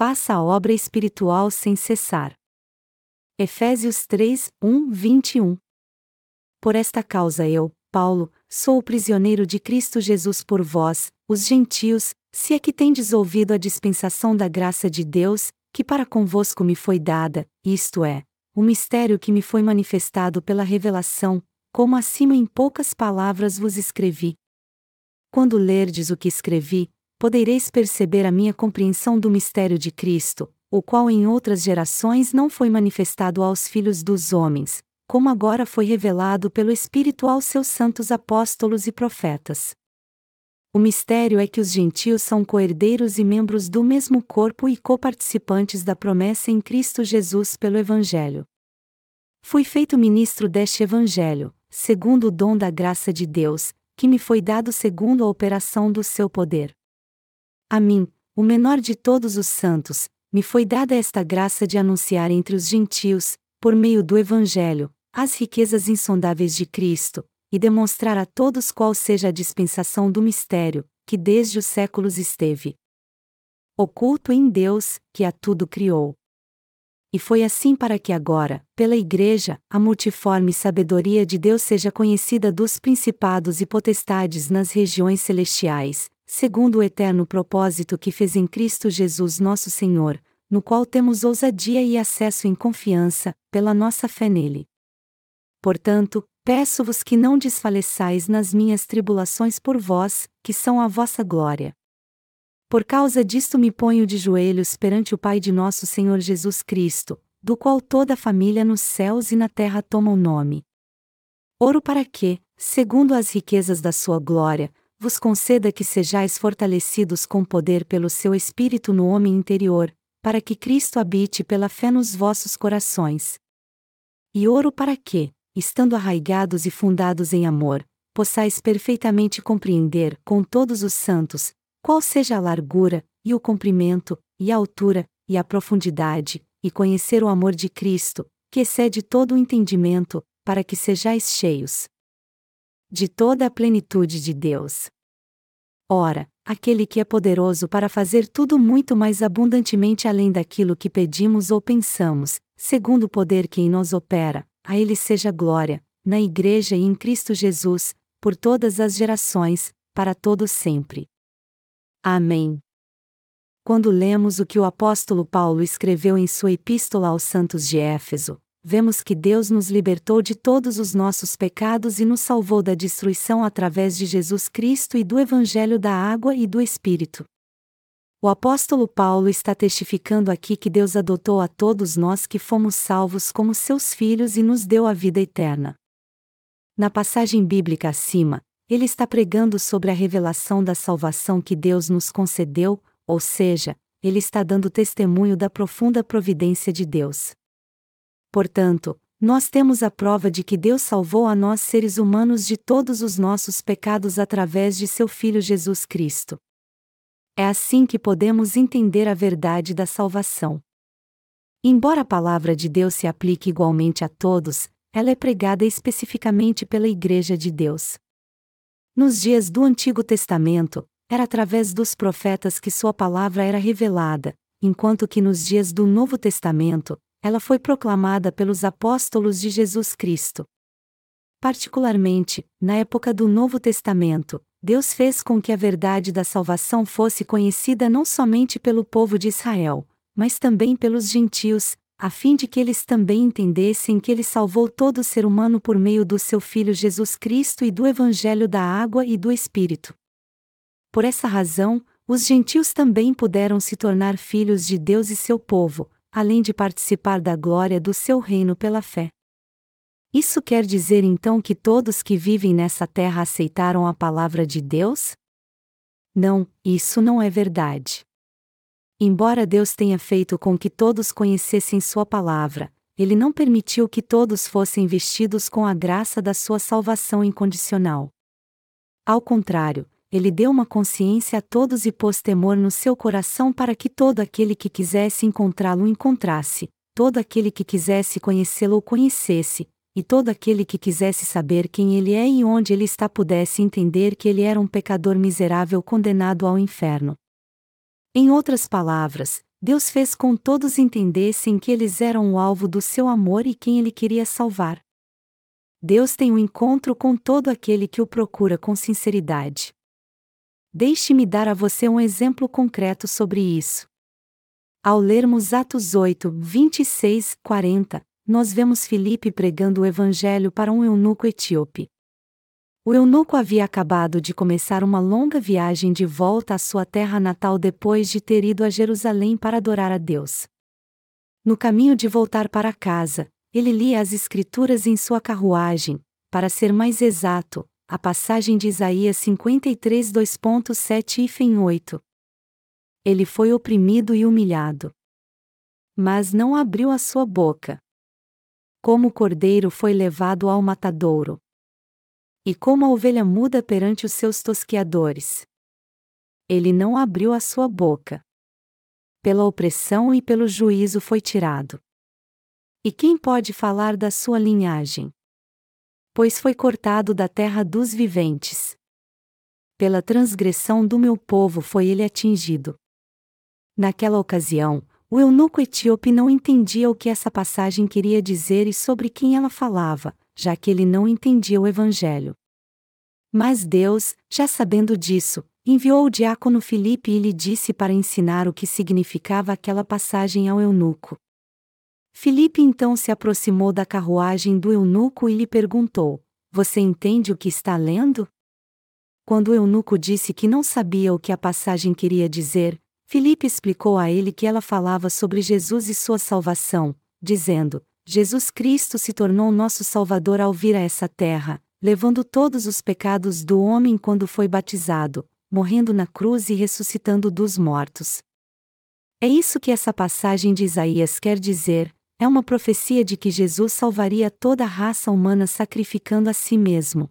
faça a obra espiritual sem cessar. Efésios 3, 1, 21 Por esta causa eu, Paulo, sou o prisioneiro de Cristo Jesus por vós, os gentios, se é que tendes ouvido a dispensação da graça de Deus, que para convosco me foi dada, isto é, o mistério que me foi manifestado pela revelação, como acima em poucas palavras vos escrevi. Quando lerdes o que escrevi, podereis perceber a minha compreensão do mistério de Cristo, o qual em outras gerações não foi manifestado aos filhos dos homens, como agora foi revelado pelo Espírito aos seus santos apóstolos e profetas. O mistério é que os gentios são coerdeiros e membros do mesmo corpo e coparticipantes da promessa em Cristo Jesus pelo Evangelho. Fui feito ministro deste Evangelho, segundo o dom da graça de Deus, que me foi dado segundo a operação do seu poder. A mim, o menor de todos os santos, me foi dada esta graça de anunciar entre os gentios, por meio do Evangelho, as riquezas insondáveis de Cristo, e demonstrar a todos qual seja a dispensação do mistério, que desde os séculos esteve oculto em Deus, que a tudo criou. E foi assim para que agora, pela Igreja, a multiforme sabedoria de Deus seja conhecida dos principados e potestades nas regiões celestiais, segundo o eterno propósito que fez em Cristo Jesus nosso Senhor, no qual temos ousadia e acesso em confiança, pela nossa fé nele. Portanto, peço-vos que não desfaleçais nas minhas tribulações por vós, que são a vossa glória. Por causa disto me ponho de joelhos perante o Pai de nosso Senhor Jesus Cristo, do qual toda a família nos céus e na terra toma o nome. Oro para que, segundo as riquezas da sua glória, vos conceda que sejais fortalecidos com poder pelo seu Espírito no homem interior, para que Cristo habite pela fé nos vossos corações. E oro para que, estando arraigados e fundados em amor, possais perfeitamente compreender, com todos os santos, qual seja a largura, e o comprimento, e a altura, e a profundidade, e conhecer o amor de Cristo, que excede todo o entendimento, para que sejais cheios de toda a plenitude de Deus. Ora, aquele que é poderoso para fazer tudo muito mais abundantemente além daquilo que pedimos ou pensamos, segundo o poder que em nós opera, a ele seja glória, na Igreja e em Cristo Jesus, por todas as gerações, para todos sempre. Amém. Quando lemos o que o apóstolo Paulo escreveu em sua Epístola aos Santos de Éfeso, vemos que Deus nos libertou de todos os nossos pecados e nos salvou da destruição através de Jesus Cristo e do Evangelho da Água e do Espírito. O apóstolo Paulo está testificando aqui que Deus adotou a todos nós que fomos salvos como seus filhos e nos deu a vida eterna. Na passagem bíblica acima, ele está pregando sobre a revelação da salvação que Deus nos concedeu, ou seja, ele está dando testemunho da profunda providência de Deus. Portanto, nós temos a prova de que Deus salvou a nós seres humanos de todos os nossos pecados através de seu Filho Jesus Cristo. É assim que podemos entender a verdade da salvação. Embora a palavra de Deus se aplique igualmente a todos, ela é pregada especificamente pela Igreja de Deus. Nos dias do Antigo Testamento, era através dos profetas que sua palavra era revelada, enquanto que nos dias do Novo Testamento, ela foi proclamada pelos apóstolos de Jesus Cristo. Particularmente, na época do Novo Testamento, Deus fez com que a verdade da salvação fosse conhecida não somente pelo povo de Israel, mas também pelos gentios, a fim de que eles também entendessem que ele salvou todo ser humano por meio do seu Filho Jesus Cristo e do Evangelho da água e do Espírito. Por essa razão, os gentios também puderam se tornar filhos de Deus e seu povo, além de participar da glória do seu reino pela fé. Isso quer dizer então que todos que vivem nessa terra aceitaram a palavra de Deus? Não, isso não é verdade. Embora Deus tenha feito com que todos conhecessem Sua palavra, Ele não permitiu que todos fossem vestidos com a graça da Sua salvação incondicional. Ao contrário, Ele deu uma consciência a todos e pôs temor no seu coração para que todo aquele que quisesse encontrá-lo encontrasse, todo aquele que quisesse conhecê-lo o conhecesse, e todo aquele que quisesse saber quem ele é e onde ele está pudesse entender que ele era um pecador miserável condenado ao inferno. Em outras palavras, Deus fez com todos entendessem que eles eram o alvo do seu amor e quem ele queria salvar. Deus tem um encontro com todo aquele que o procura com sinceridade. Deixe-me dar a você um exemplo concreto sobre isso. Ao lermos Atos 8, 26, 40, nós vemos Filipe pregando o evangelho para um eunuco etíope. O eunuco havia acabado de começar uma longa viagem de volta à sua terra natal depois de ter ido a Jerusalém para adorar a Deus. No caminho de voltar para casa, ele lia as Escrituras em sua carruagem, para ser mais exato, a passagem de Isaías 53 2.7 e 8. Ele foi oprimido e humilhado. Mas não abriu a sua boca. Como o cordeiro foi levado ao matadouro e como a ovelha muda perante os seus tosquiadores. Ele não abriu a sua boca. Pela opressão e pelo juízo foi tirado. E quem pode falar da sua linhagem? Pois foi cortado da terra dos viventes. Pela transgressão do meu povo foi ele atingido. Naquela ocasião, o eunuco etíope não entendia o que essa passagem queria dizer e sobre quem ela falava, já que ele não entendia o Evangelho. Mas Deus, já sabendo disso, enviou o diácono Filipe e lhe disse para ensinar o que significava aquela passagem ao eunuco. Filipe então se aproximou da carruagem do eunuco e lhe perguntou: Você entende o que está lendo? Quando o eunuco disse que não sabia o que a passagem queria dizer, Filipe explicou a ele que ela falava sobre Jesus e sua salvação, dizendo: Jesus Cristo se tornou nosso Salvador ao vir a essa terra, levando todos os pecados do homem quando foi batizado, morrendo na cruz e ressuscitando dos mortos. É isso que essa passagem de Isaías quer dizer, é uma profecia de que Jesus salvaria toda a raça humana sacrificando a si mesmo.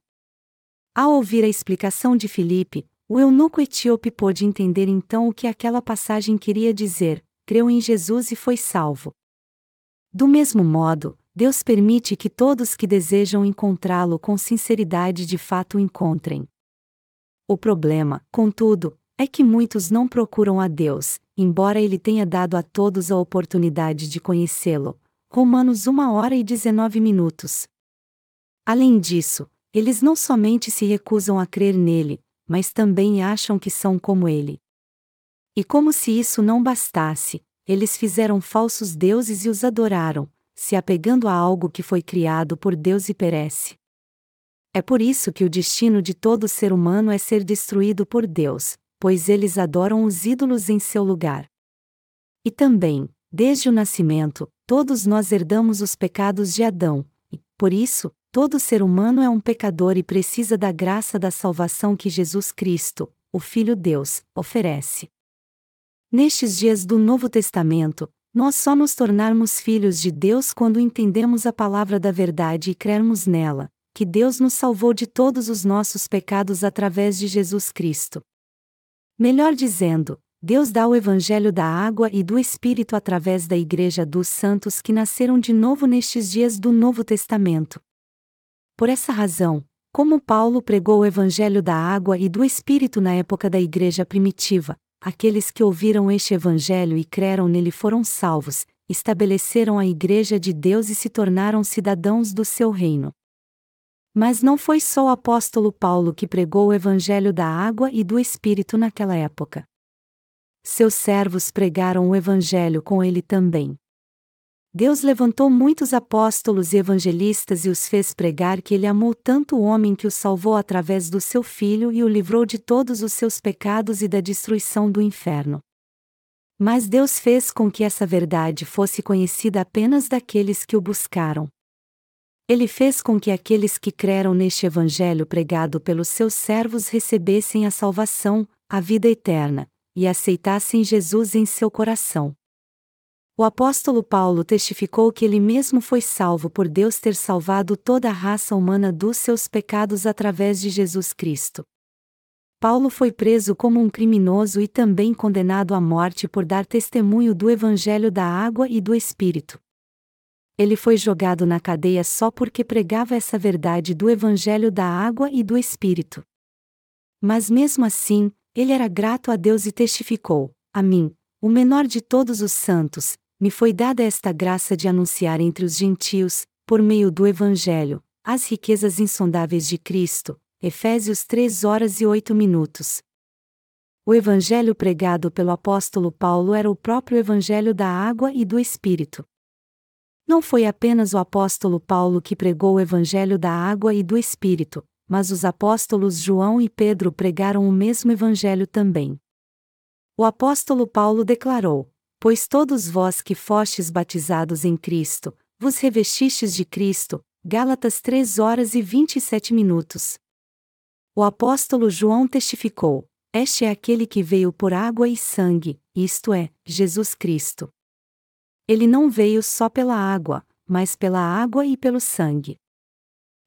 Ao ouvir a explicação de Filipe, o eunuco etíope pôde entender então o que aquela passagem queria dizer, creu em Jesus e foi salvo. Do mesmo modo, Deus permite que todos que desejam encontrá-lo com sinceridade de fato o encontrem. O problema, contudo, é que muitos não procuram a Deus, embora Ele tenha dado a todos a oportunidade de conhecê-lo. Romanos 1 hora e 19 minutos. Além disso, eles não somente se recusam a crer nele, mas também acham que são como ele. E como se isso não bastasse, eles fizeram falsos deuses e os adoraram, se apegando a algo que foi criado por Deus e perece. É por isso que o destino de todo ser humano é ser destruído por Deus, pois eles adoram os ídolos em seu lugar. E também, desde o nascimento, todos nós herdamos os pecados de Adão, e, por isso, todo ser humano é um pecador e precisa da graça da salvação que Jesus Cristo, o Filho Deus, oferece. Nestes dias do Novo Testamento, nós só nos tornarmos filhos de Deus quando entendemos a palavra da verdade e crermos nela, que Deus nos salvou de todos os nossos pecados através de Jesus Cristo. Melhor dizendo, Deus dá o Evangelho da água e do Espírito através da Igreja dos Santos que nasceram de novo nestes dias do Novo Testamento. Por essa razão, como Paulo pregou o Evangelho da água e do Espírito na época da Igreja primitiva, aqueles que ouviram este Evangelho e creram nele foram salvos, estabeleceram a Igreja de Deus e se tornaram cidadãos do seu reino. Mas não foi só o apóstolo Paulo que pregou o Evangelho da água e do Espírito naquela época. Seus servos pregaram o Evangelho com ele também. Deus levantou muitos apóstolos e evangelistas e os fez pregar que ele amou tanto o homem que o salvou através do seu filho e o livrou de todos os seus pecados e da destruição do inferno. Mas Deus fez com que essa verdade fosse conhecida apenas daqueles que o buscaram. Ele fez com que aqueles que creram neste evangelho pregado pelos seus servos recebessem a salvação, a vida eterna, e aceitassem Jesus em seu coração. O apóstolo Paulo testificou que ele mesmo foi salvo por Deus ter salvado toda a raça humana dos seus pecados através de Jesus Cristo. Paulo foi preso como um criminoso e também condenado à morte por dar testemunho do Evangelho da água e do Espírito. Ele foi jogado na cadeia só porque pregava essa verdade do Evangelho da água e do Espírito. Mas mesmo assim, ele era grato a Deus e testificou: A mim, o menor de todos os santos, me foi dada esta graça de anunciar entre os gentios, por meio do Evangelho, as riquezas insondáveis de Cristo. Efésios 3 horas e 8 minutos. O evangelho pregado pelo apóstolo Paulo era o próprio evangelho da água e do Espírito. Não foi apenas o apóstolo Paulo que pregou o evangelho da água e do Espírito, mas os apóstolos João e Pedro pregaram o mesmo evangelho também. O apóstolo Paulo declarou: Pois todos vós que fostes batizados em Cristo, vos revestistes de Cristo. Gálatas 3 horas e 27 minutos. O apóstolo João testificou: Este é aquele que veio por água e sangue, isto é, Jesus Cristo. Ele não veio só pela água, mas pela água e pelo sangue.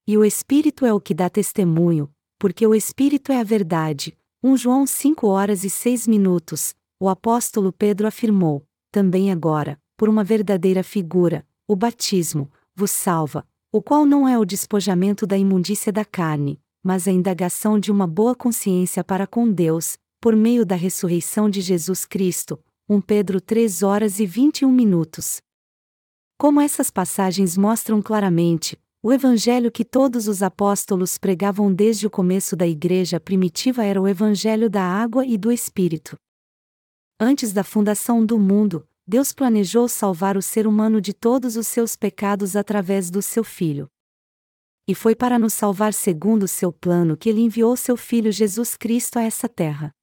E o Espírito é o que dá testemunho, porque o Espírito é a verdade. 1 João 5 horas e 6 minutos, o apóstolo Pedro afirmou, também agora, por uma verdadeira figura, o batismo, vos salva, o qual não é o despojamento da imundícia da carne, mas a indagação de uma boa consciência para com Deus, por meio da ressurreição de Jesus Cristo, 1 Pedro 3 horas e 21 minutos. Como essas passagens mostram claramente, o evangelho que todos os apóstolos pregavam desde o começo da igreja primitiva era o evangelho da água e do Espírito. Antes da fundação do mundo, Deus planejou salvar o ser humano de todos os seus pecados através do seu Filho. E foi para nos salvar segundo o seu plano que ele enviou seu Filho Jesus Cristo a essa terra.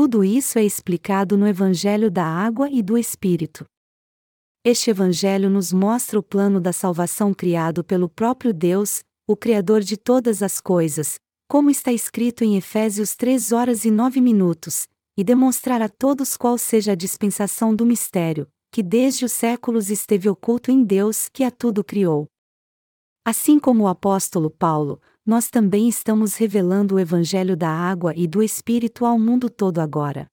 Tudo isso é explicado no Evangelho da Água e do Espírito. Este Evangelho nos mostra o plano da salvação criado pelo próprio Deus, o Criador de todas as coisas, como está escrito em Efésios 3 horas e 9 minutos, e demonstrar a todos qual seja a dispensação do mistério, que desde os séculos esteve oculto em Deus que a tudo criou. Assim como o apóstolo Paulo, nós também estamos revelando o Evangelho da água e do Espírito ao mundo todo agora.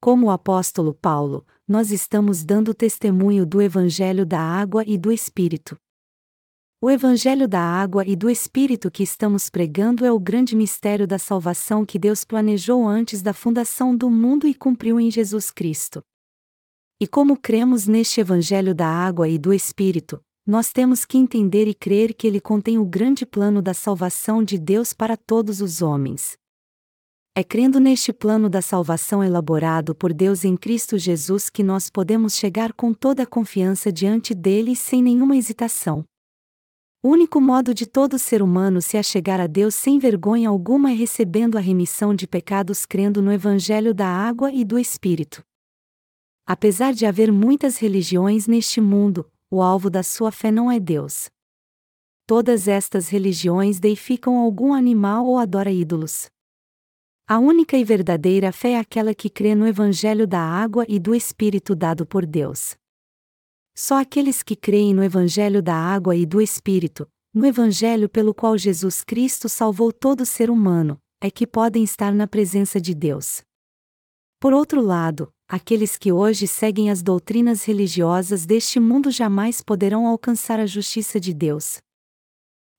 Como o apóstolo Paulo, nós estamos dando testemunho do Evangelho da água e do Espírito. O Evangelho da água e do Espírito que estamos pregando é o grande mistério da salvação que Deus planejou antes da fundação do mundo e cumpriu em Jesus Cristo. E como cremos neste Evangelho da água e do Espírito, nós temos que entender e crer que ele contém o grande plano da salvação de Deus para todos os homens. É crendo neste plano da salvação elaborado por Deus em Cristo Jesus que nós podemos chegar com toda a confiança diante dele sem nenhuma hesitação. O único modo de todo ser humano se achegar a Deus sem vergonha alguma é recebendo a remissão de pecados crendo no Evangelho da água e do Espírito. Apesar de haver muitas religiões neste mundo, o alvo da sua fé não é Deus. Todas estas religiões deificam algum animal ou adora ídolos. A única e verdadeira fé é aquela que crê no Evangelho da água e do Espírito dado por Deus. Só aqueles que creem no Evangelho da água e do Espírito, no Evangelho pelo qual Jesus Cristo salvou todo ser humano, é que podem estar na presença de Deus. Por outro lado, aqueles que hoje seguem as doutrinas religiosas deste mundo jamais poderão alcançar a justiça de Deus.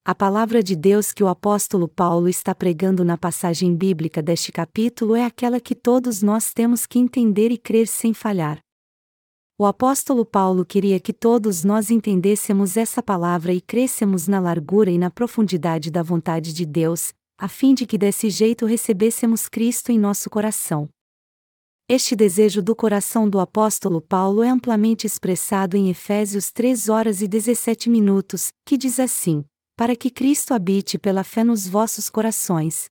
A palavra de Deus que o apóstolo Paulo está pregando na passagem bíblica deste capítulo é aquela que todos nós temos que entender e crer sem falhar. O apóstolo Paulo queria que todos nós entendêssemos essa palavra e crescemos na largura e na profundidade da vontade de Deus, a fim de que desse jeito recebêssemos Cristo em nosso coração. Este desejo do coração do apóstolo Paulo é amplamente expressado em Efésios 3 horas e 17 minutos, que diz assim: Para que Cristo habite pela fé nos vossos corações.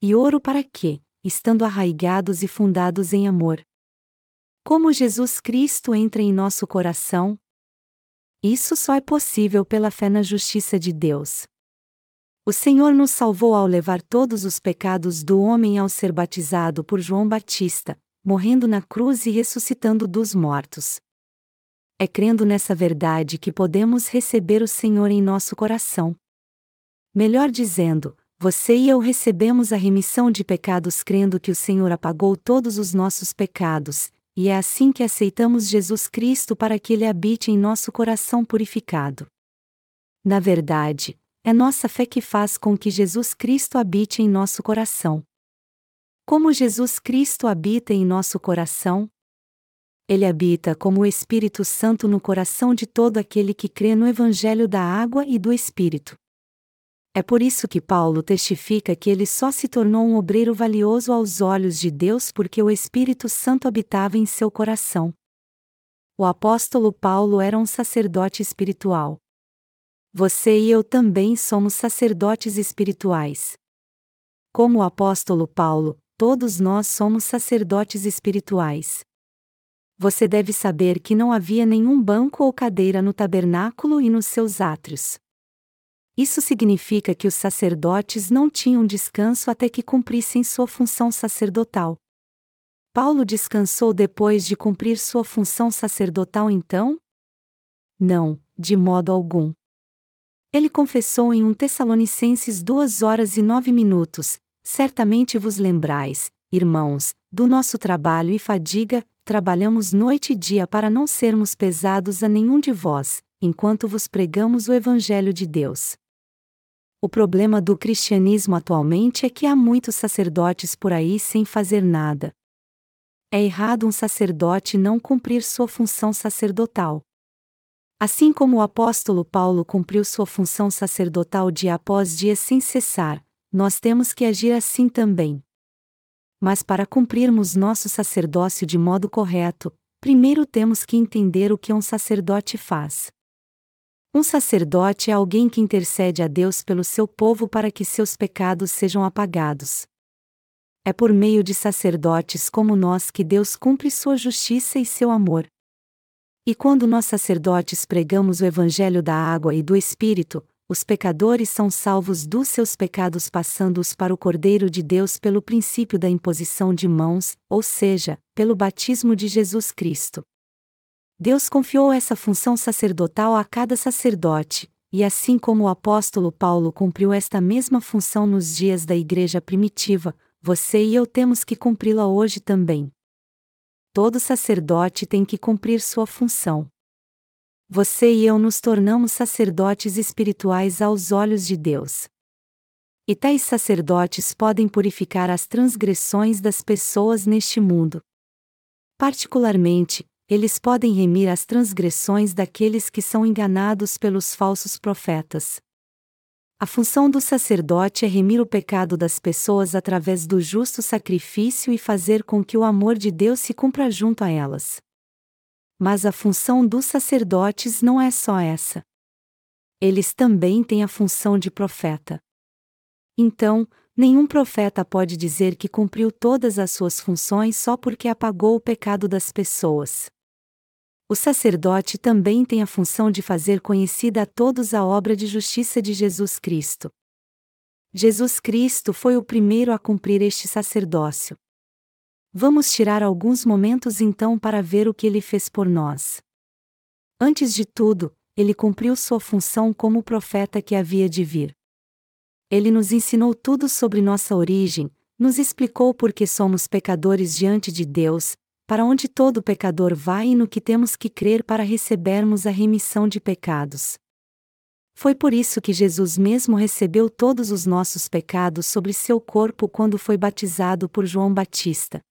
E ouro para quê? Estando arraigados e fundados em amor. Como Jesus Cristo entra em nosso coração? Isso só é possível pela fé na justiça de Deus. O Senhor nos salvou ao levar todos os pecados do homem ao ser batizado por João Batista, morrendo na cruz e ressuscitando dos mortos. É crendo nessa verdade que podemos receber o Senhor em nosso coração. Melhor dizendo, você e eu recebemos a remissão de pecados crendo que o Senhor apagou todos os nossos pecados, e é assim que aceitamos Jesus Cristo para que Ele habite em nosso coração purificado. Na verdade, é nossa fé que faz com que Jesus Cristo habite em nosso coração. Como Jesus Cristo habita em nosso coração? Ele habita como o Espírito Santo no coração de todo aquele que crê no Evangelho da água e do Espírito. É por isso que Paulo testifica que ele só se tornou um obreiro valioso aos olhos de Deus porque o Espírito Santo habitava em seu coração. O apóstolo Paulo era um sacerdote espiritual. Você e eu também somos sacerdotes espirituais. Como o apóstolo Paulo, todos nós somos sacerdotes espirituais. Você deve saber que não havia nenhum banco ou cadeira no tabernáculo e nos seus átrios. Isso significa que os sacerdotes não tinham descanso até que cumprissem sua função sacerdotal. Paulo descansou depois de cumprir sua função sacerdotal então? Não, de modo algum. Ele confessou em 1 Tessalonicenses 2 horas e 9 minutos: Certamente vos lembrais, irmãos, do nosso trabalho e fadiga, trabalhamos noite e dia para não sermos pesados a nenhum de vós, enquanto vos pregamos o Evangelho de Deus. O problema do cristianismo atualmente é que há muitos sacerdotes por aí sem fazer nada. É errado um sacerdote não cumprir sua função sacerdotal. Assim como o apóstolo Paulo cumpriu sua função sacerdotal dia após dia sem cessar, nós temos que agir assim também. Mas para cumprirmos nosso sacerdócio de modo correto, primeiro temos que entender o que um sacerdote faz. Um sacerdote é alguém que intercede a Deus pelo seu povo para que seus pecados sejam apagados. É por meio de sacerdotes como nós que Deus cumpre sua justiça e seu amor. E quando nós sacerdotes pregamos o Evangelho da água e do Espírito, os pecadores são salvos dos seus pecados passando-os para o Cordeiro de Deus pelo princípio da imposição de mãos, ou seja, pelo batismo de Jesus Cristo. Deus confiou essa função sacerdotal a cada sacerdote, e assim como o apóstolo Paulo cumpriu esta mesma função nos dias da igreja primitiva, você e eu temos que cumpri-la hoje também. Todo sacerdote tem que cumprir sua função. Você e eu nos tornamos sacerdotes espirituais aos olhos de Deus. E tais sacerdotes podem purificar as transgressões das pessoas neste mundo. Particularmente, eles podem remir as transgressões daqueles que são enganados pelos falsos profetas. A função do sacerdote é remir o pecado das pessoas através do justo sacrifício e fazer com que o amor de Deus se cumpra junto a elas. Mas a função dos sacerdotes não é só essa. Eles também têm a função de profeta. Então, nenhum profeta pode dizer que cumpriu todas as suas funções só porque apagou o pecado das pessoas. O sacerdote também tem a função de fazer conhecida a todos a obra de justiça de Jesus Cristo. Jesus Cristo foi o primeiro a cumprir este sacerdócio. Vamos tirar alguns momentos então para ver o que ele fez por nós. Antes de tudo, ele cumpriu sua função como profeta que havia de vir. Ele nos ensinou tudo sobre nossa origem, nos explicou por que somos pecadores diante de Deus, para onde todo pecador vai e no que temos que crer para recebermos a remissão de pecados. Foi por isso que Jesus mesmo recebeu todos os nossos pecados sobre seu corpo quando foi batizado por João Batista.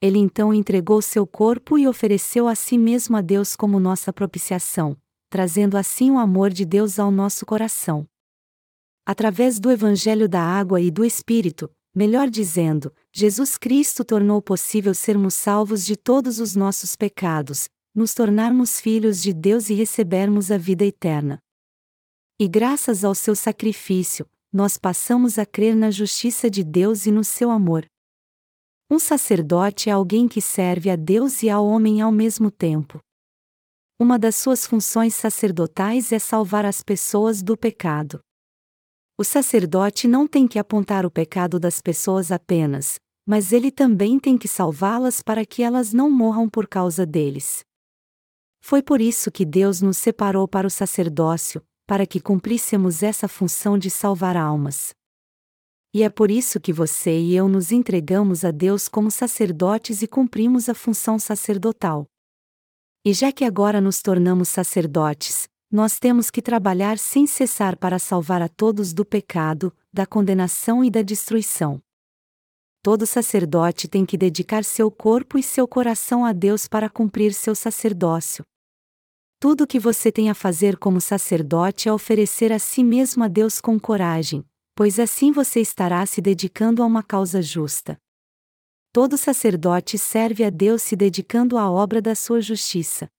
Ele então entregou seu corpo e ofereceu a si mesmo a Deus como nossa propiciação, trazendo assim o amor de Deus ao nosso coração. Através do Evangelho da Água e do Espírito, melhor dizendo, Jesus Cristo tornou possível sermos salvos de todos os nossos pecados, nos tornarmos filhos de Deus e recebermos a vida eterna. E graças ao seu sacrifício, nós passamos a crer na justiça de Deus e no seu amor. Um sacerdote é alguém que serve a Deus e ao homem ao mesmo tempo. Uma das suas funções sacerdotais é salvar as pessoas do pecado. O sacerdote não tem que apontar o pecado das pessoas apenas, mas ele também tem que salvá-las para que elas não morram por causa deles. Foi por isso que Deus nos separou para o sacerdócio, para que cumpríssemos essa função de salvar almas. E é por isso que você e eu nos entregamos a Deus como sacerdotes e cumprimos a função sacerdotal. E já que agora nos tornamos sacerdotes, nós temos que trabalhar sem cessar para salvar a todos do pecado, da condenação e da destruição. todo sacerdote tem que dedicar seu corpo e seu coração a Deus para cumprir seu sacerdócio. Tudo o que você tem a fazer como sacerdote é oferecer a si mesmo a Deus com coragem, pois assim você estará se dedicando a uma causa justa. Todo sacerdote serve a Deus se dedicando à obra da sua justiça.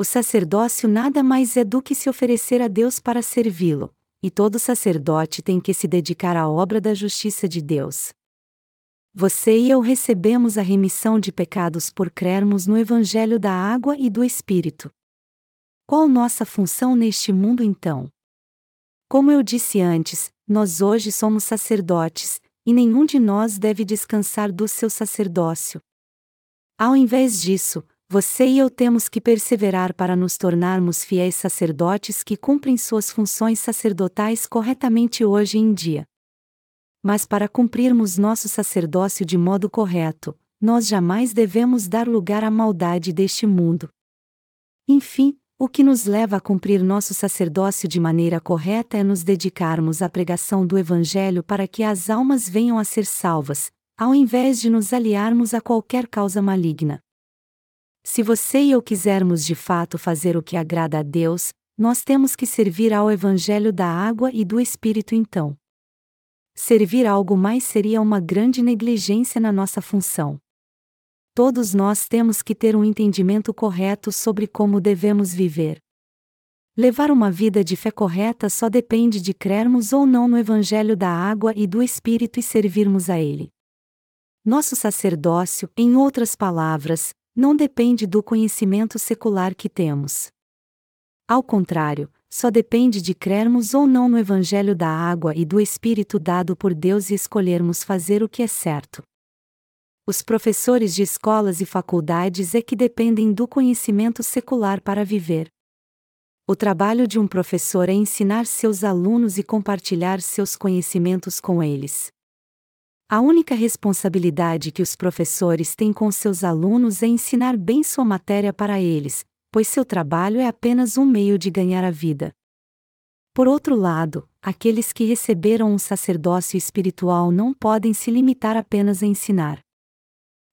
O sacerdócio nada mais é do que se oferecer a Deus para servi-lo, e todo sacerdote tem que se dedicar à obra da justiça de Deus. Você e eu recebemos a remissão de pecados por crermos no Evangelho da Água e do Espírito. Qual nossa função neste mundo então? Como eu disse antes, nós hoje somos sacerdotes, e nenhum de nós deve descansar do seu sacerdócio. Ao invés disso, você e eu temos que perseverar para nos tornarmos fiéis sacerdotes que cumprem suas funções sacerdotais corretamente hoje em dia. Mas para cumprirmos nosso sacerdócio de modo correto, nós jamais devemos dar lugar à maldade deste mundo. Enfim, o que nos leva a cumprir nosso sacerdócio de maneira correta é nos dedicarmos à pregação do Evangelho para que as almas venham a ser salvas, ao invés de nos aliarmos a qualquer causa maligna. Se você e eu quisermos de fato fazer o que agrada a Deus, nós temos que servir ao Evangelho da água e do Espírito então. Servir algo mais seria uma grande negligência na nossa função. Todos nós temos que ter um entendimento correto sobre como devemos viver. Levar uma vida de fé correta só depende de crermos ou não no Evangelho da água e do Espírito e servirmos a Ele. Nosso sacerdócio, em outras palavras, não depende do conhecimento secular que temos. Ao contrário, só depende de crermos ou não no Evangelho da água e do Espírito dado por Deus e escolhermos fazer o que é certo. Os professores de escolas e faculdades é que dependem do conhecimento secular para viver. O trabalho de um professor é ensinar seus alunos e compartilhar seus conhecimentos com eles. A única responsabilidade que os professores têm com seus alunos é ensinar bem sua matéria para eles, pois seu trabalho é apenas um meio de ganhar a vida. Por outro lado, aqueles que receberam um sacerdócio espiritual não podem se limitar apenas a ensinar.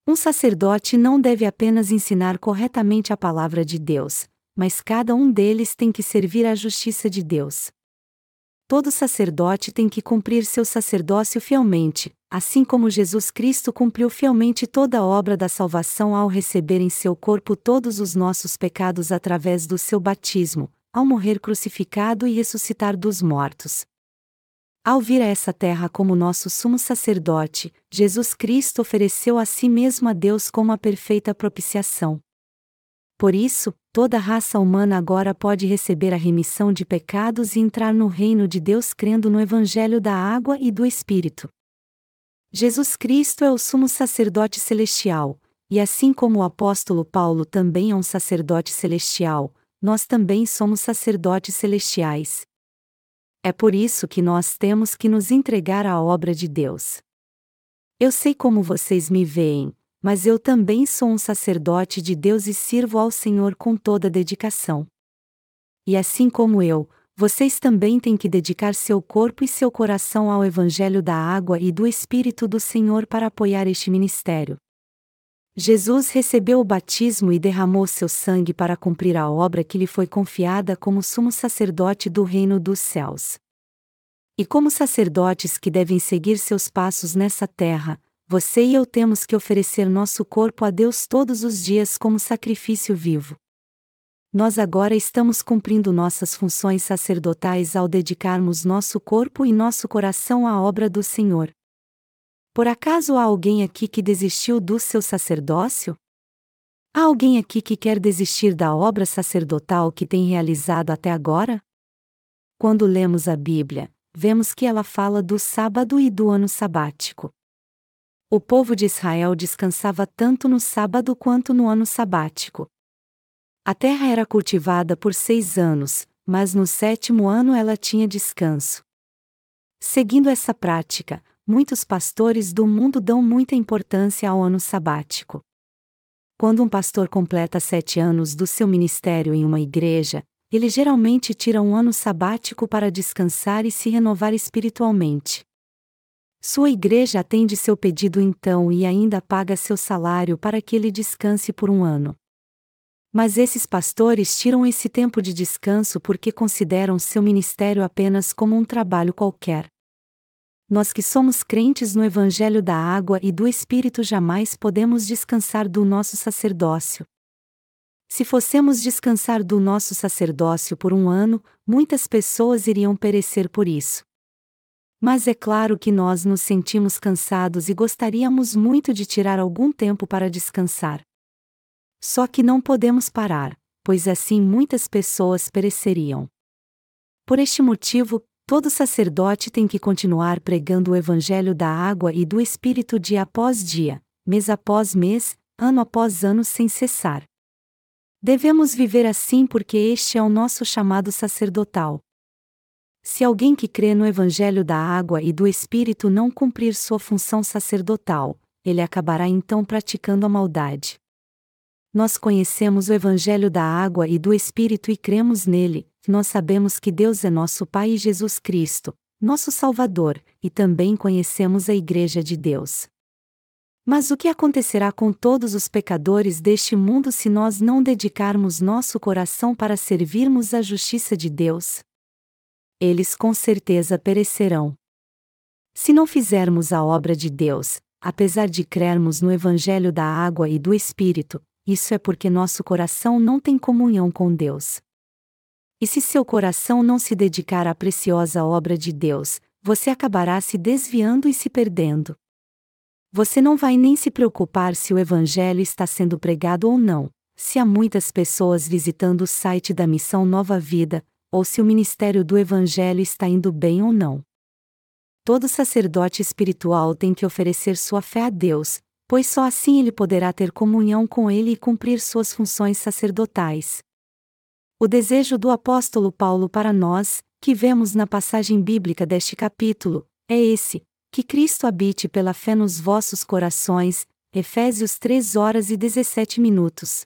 Um sacerdote não deve apenas ensinar corretamente a palavra de Deus, mas cada um deles tem que servir à justiça de Deus. Todo sacerdote tem que cumprir seu sacerdócio fielmente, assim como Jesus Cristo cumpriu fielmente toda a obra da salvação ao receber em seu corpo todos os nossos pecados através do seu batismo, ao morrer crucificado e ressuscitar dos mortos. Ao vir a essa terra como nosso sumo sacerdote, Jesus Cristo ofereceu a si mesmo a Deus como a perfeita propiciação. Por isso, toda a raça humana agora pode receber a remissão de pecados e entrar no reino de Deus crendo no Evangelho da água e do Espírito. Jesus Cristo é o sumo sacerdote celestial, e assim como o apóstolo Paulo também é um sacerdote celestial, nós também somos sacerdotes celestiais. É por isso que nós temos que nos entregar à obra de Deus. Eu sei como vocês me veem, mas eu também sou um sacerdote de Deus e sirvo ao Senhor com toda dedicação. E assim como eu, vocês também têm que dedicar seu corpo e seu coração ao Evangelho da água e do Espírito do Senhor para apoiar este ministério. Jesus recebeu o batismo e derramou seu sangue para cumprir a obra que lhe foi confiada como sumo sacerdote do reino dos céus. E como sacerdotes que devem seguir seus passos nessa terra, você e eu temos que oferecer nosso corpo a Deus todos os dias como sacrifício vivo nós agora estamos cumprindo nossas funções sacerdotais ao dedicarmos nosso corpo e nosso coração à obra do Senhor. Por acaso há alguém aqui que desistiu do seu sacerdócio? Há alguém aqui que quer desistir da obra sacerdotal que tem realizado até agora? Quando lemos a Bíblia, vemos que ela fala do sábado e do ano sabático. O povo de Israel descansava tanto no sábado quanto no ano sabático. A terra era cultivada por seis anos, mas no sétimo ano ela tinha descanso. Seguindo essa prática, muitos pastores do mundo dão muita importância ao ano sabático. Quando um pastor completa sete anos do seu ministério em uma igreja, ele geralmente tira um ano sabático para descansar e se renovar espiritualmente. Sua igreja atende seu pedido então e ainda paga seu salário para que ele descanse por um ano. Mas esses pastores tiram esse tempo de descanso porque consideram seu ministério apenas como um trabalho qualquer. Nós que somos crentes no Evangelho da Água e do Espírito jamais podemos descansar do nosso sacerdócio. Se fossemos descansar do nosso sacerdócio por um ano, muitas pessoas iriam perecer por isso. Mas é claro que nós nos sentimos cansados e gostaríamos muito de tirar algum tempo para descansar. Só que não podemos parar, pois assim muitas pessoas pereceriam. Por este motivo, todo sacerdote tem que continuar pregando o Evangelho da água e do Espírito dia após dia, mês após mês, ano após ano sem cessar. Devemos viver assim porque este é o nosso chamado sacerdotal. Se alguém que crê no Evangelho da água e do Espírito não cumprir sua função sacerdotal, ele acabará então praticando a maldade nós conhecemos o Evangelho da água e do Espírito e cremos nele, nós sabemos que Deus é nosso Pai e Jesus Cristo, nosso Salvador, e também conhecemos a Igreja de Deus. Mas o que acontecerá com todos os pecadores deste mundo se nós não dedicarmos nosso coração para servirmos a justiça de Deus? Eles com certeza perecerão. Se não fizermos a obra de Deus, apesar de crermos no Evangelho da água e do Espírito, isso é porque nosso coração não tem comunhão com Deus. E se seu coração não se dedicar à preciosa obra de Deus, você acabará se desviando e se perdendo. Você não vai nem se preocupar se o Evangelho está sendo pregado ou não, se há muitas pessoas visitando o site da Missão Nova Vida, ou se o ministério do Evangelho está indo bem ou não. Todo sacerdote espiritual tem que oferecer sua fé a Deus, pois só assim ele poderá ter comunhão com ele e cumprir suas funções sacerdotais. O desejo do apóstolo Paulo para nós, que vemos na passagem bíblica deste capítulo, é esse: que Cristo habite pela fé nos vossos corações. Efésios 3 horas e 17 minutos.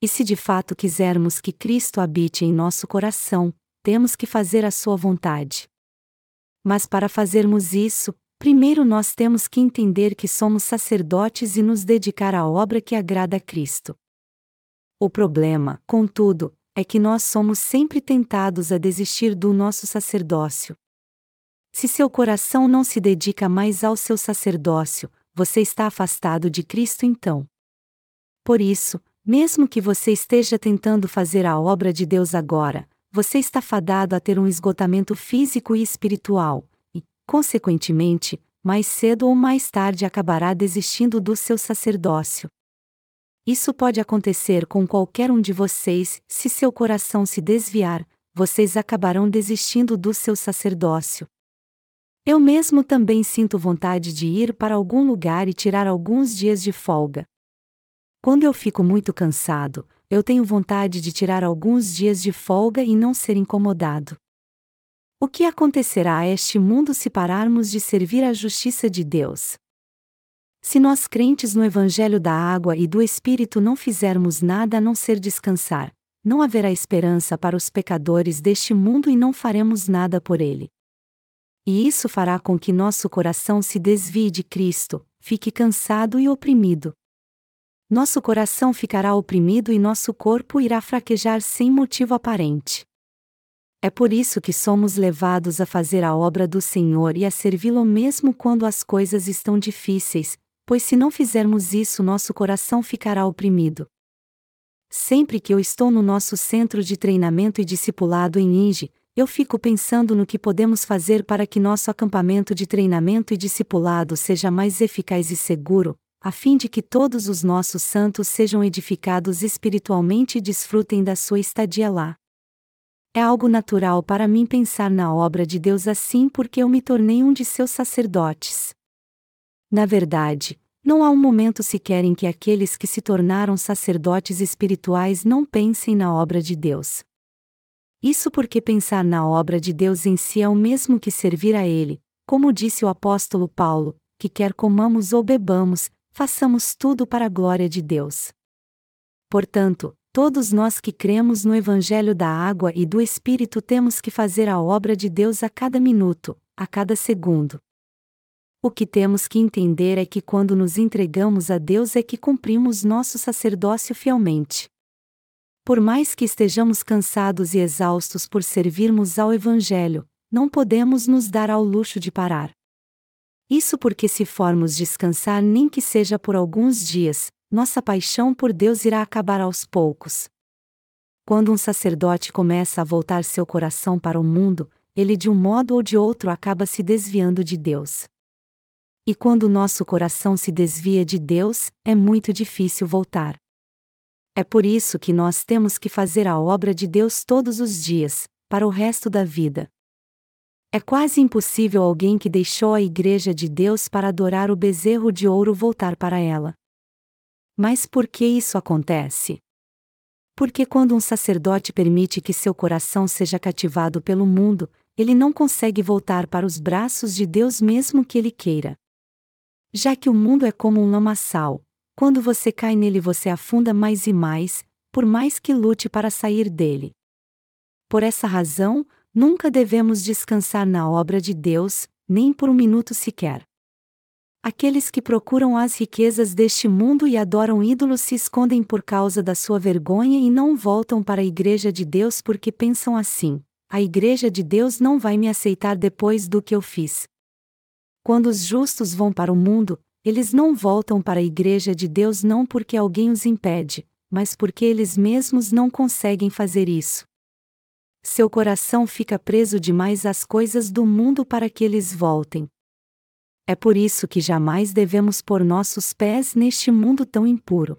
E se de fato quisermos que Cristo habite em nosso coração, temos que fazer a sua vontade. Mas para fazermos isso, Primeiro nós temos que entender que somos sacerdotes e nos dedicar à obra que agrada a Cristo. O problema, contudo, é que nós somos sempre tentados a desistir do nosso sacerdócio. Se seu coração não se dedica mais ao seu sacerdócio, você está afastado de Cristo então. Por isso, mesmo que você esteja tentando fazer a obra de Deus agora, você está fadado a ter um esgotamento físico e espiritual, consequentemente, mais cedo ou mais tarde acabará desistindo do seu sacerdócio. Isso pode acontecer com qualquer um de vocês, se seu coração se desviar, vocês acabarão desistindo do seu sacerdócio. Eu mesmo também sinto vontade de ir para algum lugar e tirar alguns dias de folga. Quando eu fico muito cansado, eu tenho vontade de tirar alguns dias de folga e não ser incomodado. O que acontecerá a este mundo se pararmos de servir à justiça de Deus? Se nós crentes no Evangelho da Água e do Espírito não fizermos nada a não ser descansar, não haverá esperança para os pecadores deste mundo e não faremos nada por ele. E isso fará com que nosso coração se desvie de Cristo, fique cansado e oprimido. Nosso coração ficará oprimido e nosso corpo irá fraquejar sem motivo aparente. É por isso que somos levados a fazer a obra do Senhor e a servi-lo mesmo quando as coisas estão difíceis, pois se não fizermos isso, nosso coração ficará oprimido. Sempre que eu estou no nosso centro de treinamento e discipulado em Ninge, eu fico pensando no que podemos fazer para que nosso acampamento de treinamento e discipulado seja mais eficaz e seguro, a fim de que todos os nossos santos sejam edificados espiritualmente e desfrutem da sua estadia lá. É algo natural para mim pensar na obra de Deus assim porque eu me tornei um de seus sacerdotes. Na verdade, não há um momento sequer em que aqueles que se tornaram sacerdotes espirituais não pensem na obra de Deus. Isso porque pensar na obra de Deus em si é o mesmo que servir a Ele, como disse o apóstolo Paulo, que quer comamos ou bebamos, façamos tudo para a glória de Deus. Portanto, Todos nós que cremos no Evangelho da Água e do Espírito temos que fazer a obra de Deus a cada minuto, a cada segundo. O que temos que entender é que quando nos entregamos a Deus é que cumprimos nosso sacerdócio fielmente. Por mais que estejamos cansados e exaustos por servirmos ao Evangelho, não podemos nos dar ao luxo de parar. Isso porque, se formos descansar, nem que seja por alguns dias, nossa paixão por Deus irá acabar aos poucos. Quando um sacerdote começa a voltar seu coração para o mundo, ele de um modo ou de outro acaba se desviando de Deus. E quando nosso coração se desvia de Deus, é muito difícil voltar. É por isso que nós temos que fazer a obra de Deus todos os dias, para o resto da vida. É quase impossível alguém que deixou a Igreja de Deus para adorar o bezerro de ouro voltar para ela. Mas por que isso acontece? Porque quando um sacerdote permite que seu coração seja cativado pelo mundo, ele não consegue voltar para os braços de Deus mesmo que ele queira. Já que o mundo é como um lamaçal, quando você cai nele você afunda mais e mais, por mais que lute para sair dele. Por essa razão, Nunca devemos descansar na obra de Deus, nem por um minuto sequer. Aqueles que procuram as riquezas deste mundo e adoram ídolos se escondem por causa da sua vergonha e não voltam para a Igreja de Deus porque pensam assim: a Igreja de Deus não vai me aceitar depois do que eu fiz. Quando os justos vão para o mundo, eles não voltam para a Igreja de Deus não porque alguém os impede, mas porque eles mesmos não conseguem fazer isso seu coração fica preso demais às coisas do mundo para que eles voltem. É por isso que jamais devemos pôr nossos pés neste mundo tão impuro.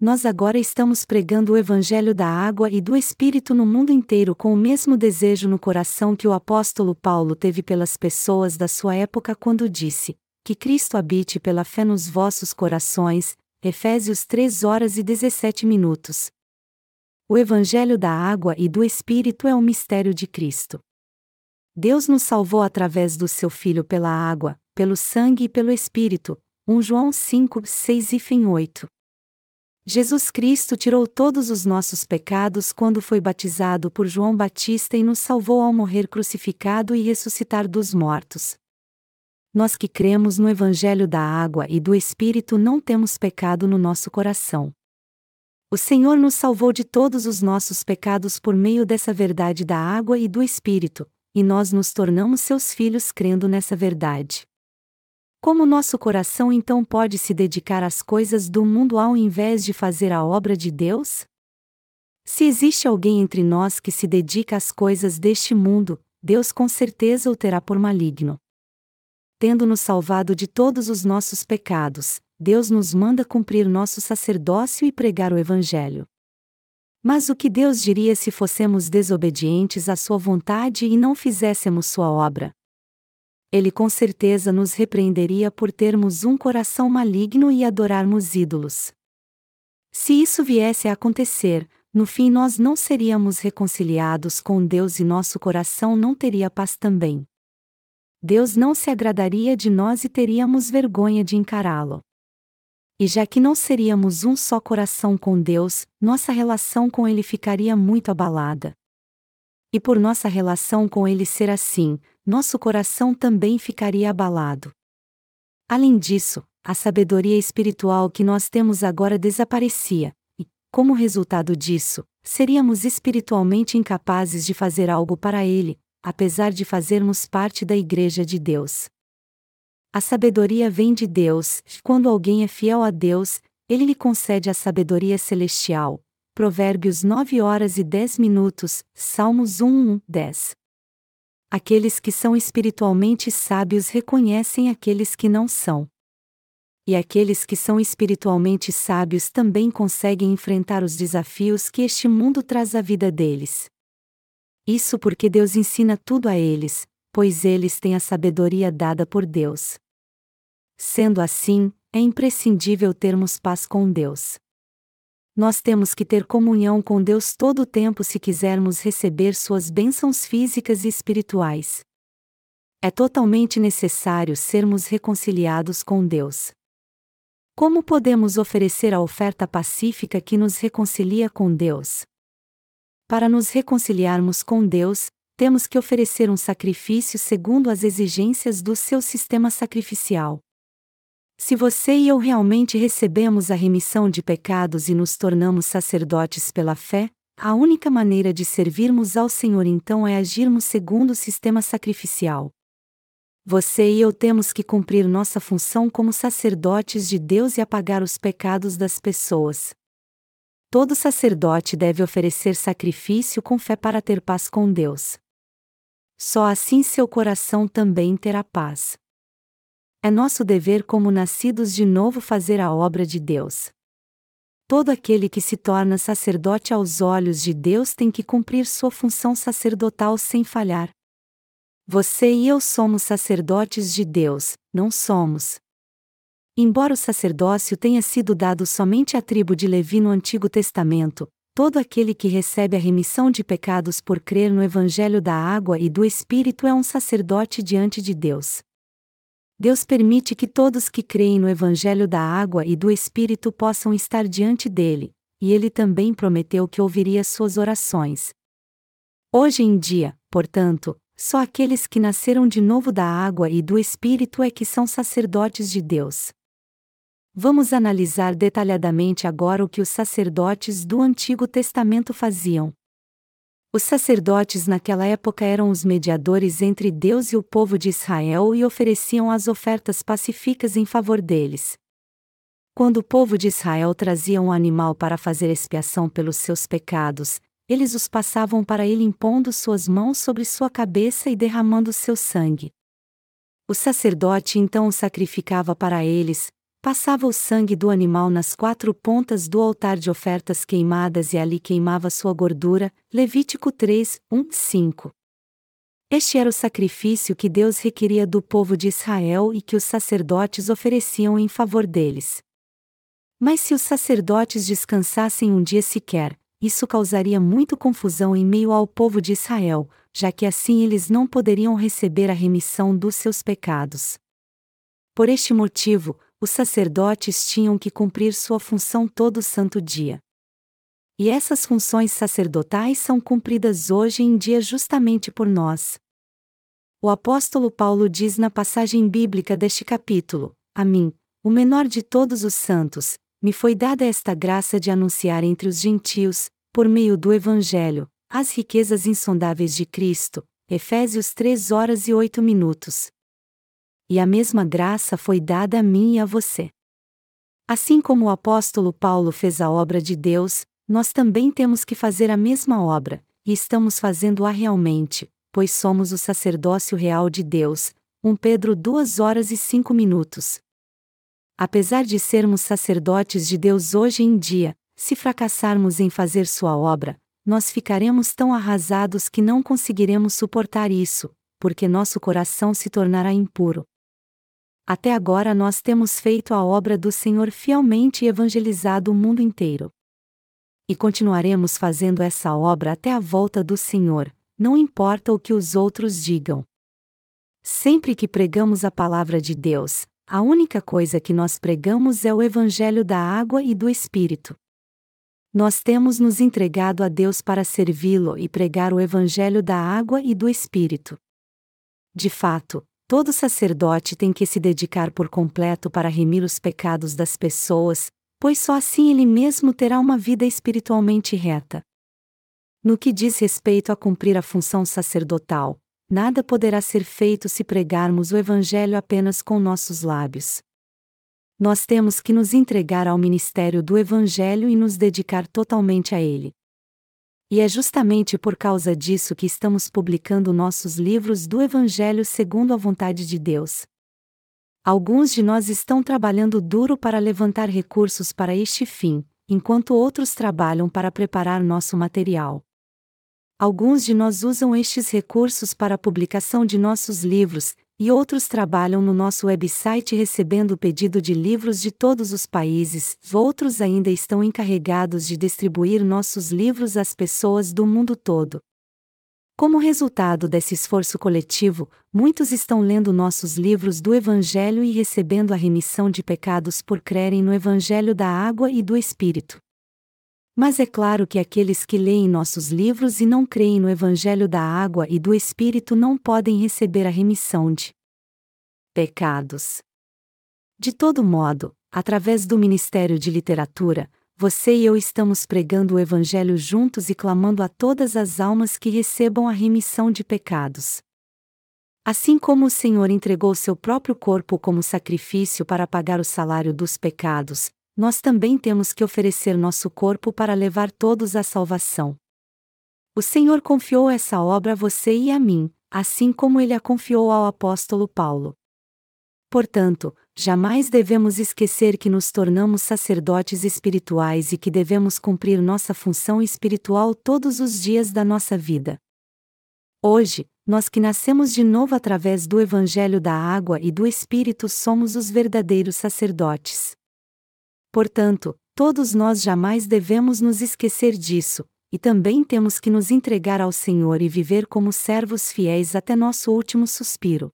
Nós agora estamos pregando o Evangelho da água e do Espírito no mundo inteiro com o mesmo desejo no coração que o apóstolo Paulo teve pelas pessoas da sua época quando disse: Que Cristo habite pela fé nos vossos corações. Efésios 3 horas e 17 minutos. O Evangelho da água e do Espírito é o mistério de Cristo. Deus nos salvou através do seu Filho pela água, pelo sangue e pelo Espírito. 1 João 5, 6 e fim 8. Jesus Cristo tirou todos os nossos pecados quando foi batizado por João Batista e nos salvou ao morrer crucificado e ressuscitar dos mortos. Nós que cremos no Evangelho da água e do Espírito não temos pecado no nosso coração. O Senhor nos salvou de todos os nossos pecados por meio dessa verdade da água e do Espírito, e nós nos tornamos seus filhos crendo nessa verdade. Como nosso coração então pode se dedicar às coisas do mundo ao invés de fazer a obra de Deus? Se existe alguém entre nós que se dedica às coisas deste mundo, Deus com certeza o terá por maligno. Tendo nos salvado de todos os nossos pecados, Deus nos manda cumprir nosso sacerdócio e pregar o Evangelho. Mas o que Deus diria se fossemos desobedientes à Sua vontade e não fizéssemos Sua obra? Ele com certeza nos repreenderia por termos um coração maligno e adorarmos ídolos. Se isso viesse a acontecer, no fim nós não seríamos reconciliados com Deus e nosso coração não teria paz também. Deus não se agradaria de nós e teríamos vergonha de encará-lo. E já que não seríamos um só coração com Deus, nossa relação com Ele ficaria muito abalada. E por nossa relação com Ele ser assim, nosso coração também ficaria abalado. Além disso, a sabedoria espiritual que nós temos agora desaparecia, e, como resultado disso, seríamos espiritualmente incapazes de fazer algo para Ele, apesar de fazermos parte da Igreja de Deus. A sabedoria vem de Deus, quando alguém é fiel a Deus, ele lhe concede a sabedoria celestial. Provérbios 9 horas e 10 minutos, Salmos 1, 1 10. Aqueles que são espiritualmente sábios reconhecem aqueles que não são. E aqueles que são espiritualmente sábios também conseguem enfrentar os desafios que este mundo traz à vida deles. Isso porque Deus ensina tudo a eles, pois eles têm a sabedoria dada por Deus. Sendo assim, é imprescindível termos paz com Deus. Nós temos que ter comunhão com Deus todo o tempo se quisermos receber suas bênçãos físicas e espirituais. É totalmente necessário sermos reconciliados com Deus. Como podemos oferecer a oferta pacífica que nos reconcilia com Deus? Para nos reconciliarmos com Deus, temos que oferecer um sacrifício segundo as exigências do seu sistema sacrificial. Se você e eu realmente recebemos a remissão de pecados e nos tornamos sacerdotes pela fé, a única maneira de servirmos ao Senhor então é agirmos segundo o sistema sacrificial. Você e eu temos que cumprir nossa função como sacerdotes de Deus e apagar os pecados das pessoas. Todo sacerdote deve oferecer sacrifício com fé para ter paz com Deus. Só assim seu coração também terá paz. É nosso dever como nascidos de novo fazer a obra de Deus. Todo aquele que se torna sacerdote aos olhos de Deus tem que cumprir sua função sacerdotal sem falhar. Você e eu somos sacerdotes de Deus, não somos. Embora o sacerdócio tenha sido dado somente à tribo de Levi no Antigo Testamento, todo aquele que recebe a remissão de pecados por crer no Evangelho da água e do Espírito é um sacerdote diante de Deus. Deus permite que todos que creem no Evangelho da água e do Espírito possam estar diante dele, e ele também prometeu que ouviria suas orações. Hoje em dia, portanto, só aqueles que nasceram de novo da água e do Espírito é que são sacerdotes de Deus. Vamos analisar detalhadamente agora o que os sacerdotes do Antigo Testamento faziam. Os sacerdotes naquela época eram os mediadores entre Deus e o povo de Israel e ofereciam as ofertas pacíficas em favor deles. Quando o povo de Israel trazia um animal para fazer expiação pelos seus pecados, eles os passavam para ele impondo suas mãos sobre sua cabeça e derramando seu sangue. O sacerdote então o sacrificava para eles, Passava o sangue do animal nas quatro pontas do altar de ofertas queimadas e ali queimava sua gordura. Levítico 3, 1, 5. Este era o sacrifício que Deus requeria do povo de Israel e que os sacerdotes ofereciam em favor deles. Mas se os sacerdotes descansassem um dia sequer, isso causaria muito confusão em meio ao povo de Israel, já que assim eles não poderiam receber a remissão dos seus pecados. Por este motivo, os sacerdotes tinham que cumprir sua função todo santo dia. E essas funções sacerdotais são cumpridas hoje em dia justamente por nós. O apóstolo Paulo diz na passagem bíblica deste capítulo: A mim, o menor de todos os santos, me foi dada esta graça de anunciar entre os gentios, por meio do Evangelho, as riquezas insondáveis de Cristo. Efésios 3 horas e 8 minutos e a mesma graça foi dada a mim e a você. Assim como o apóstolo Paulo fez a obra de Deus, nós também temos que fazer a mesma obra, e estamos fazendo-a realmente, pois somos o sacerdócio real de Deus. 1 Pedro 2 horas e 5 minutos. Apesar de sermos sacerdotes de Deus hoje em dia, se fracassarmos em fazer sua obra, nós ficaremos tão arrasados que não conseguiremos suportar isso, porque nosso coração se tornará impuro. Até agora nós temos feito a obra do Senhor fielmente e evangelizado o mundo inteiro. E continuaremos fazendo essa obra até a volta do Senhor, não importa o que os outros digam. Sempre que pregamos a palavra de Deus, a única coisa que nós pregamos é o Evangelho da água e do Espírito. Nós temos nos entregado a Deus para servi-lo e pregar o Evangelho da água e do Espírito. De fato, Todo sacerdote tem que se dedicar por completo para remir os pecados das pessoas, pois só assim ele mesmo terá uma vida espiritualmente reta. No que diz respeito a cumprir a função sacerdotal, nada poderá ser feito se pregarmos o Evangelho apenas com nossos lábios. Nós temos que nos entregar ao ministério do Evangelho e nos dedicar totalmente a ele. E é justamente por causa disso que estamos publicando nossos livros do Evangelho segundo a vontade de Deus. Alguns de nós estão trabalhando duro para levantar recursos para este fim, enquanto outros trabalham para preparar nosso material. Alguns de nós usam estes recursos para a publicação de nossos livros, e outros trabalham no nosso website recebendo pedido de livros de todos os países, outros ainda estão encarregados de distribuir nossos livros às pessoas do mundo todo. Como resultado desse esforço coletivo, muitos estão lendo nossos livros do Evangelho e recebendo a remissão de pecados por crerem no Evangelho da água e do Espírito. Mas é claro que aqueles que leem nossos livros e não creem no Evangelho da água e do Espírito não podem receber a remissão de pecados. De todo modo, através do Ministério de Literatura, você e eu estamos pregando o Evangelho juntos e clamando a todas as almas que recebam a remissão de pecados. Assim como o Senhor entregou seu próprio corpo como sacrifício para pagar o salário dos pecados, nós também temos que oferecer nosso corpo para levar todos à salvação. O Senhor confiou essa obra a você e a mim, assim como ele a confiou ao apóstolo Paulo. Portanto, jamais devemos esquecer que nos tornamos sacerdotes espirituais e que devemos cumprir nossa função espiritual todos os dias da nossa vida. Hoje, nós que nascemos de novo através do Evangelho da Água e do Espírito somos os verdadeiros sacerdotes. Portanto, todos nós jamais devemos nos esquecer disso, e também temos que nos entregar ao Senhor e viver como servos fiéis até nosso último suspiro.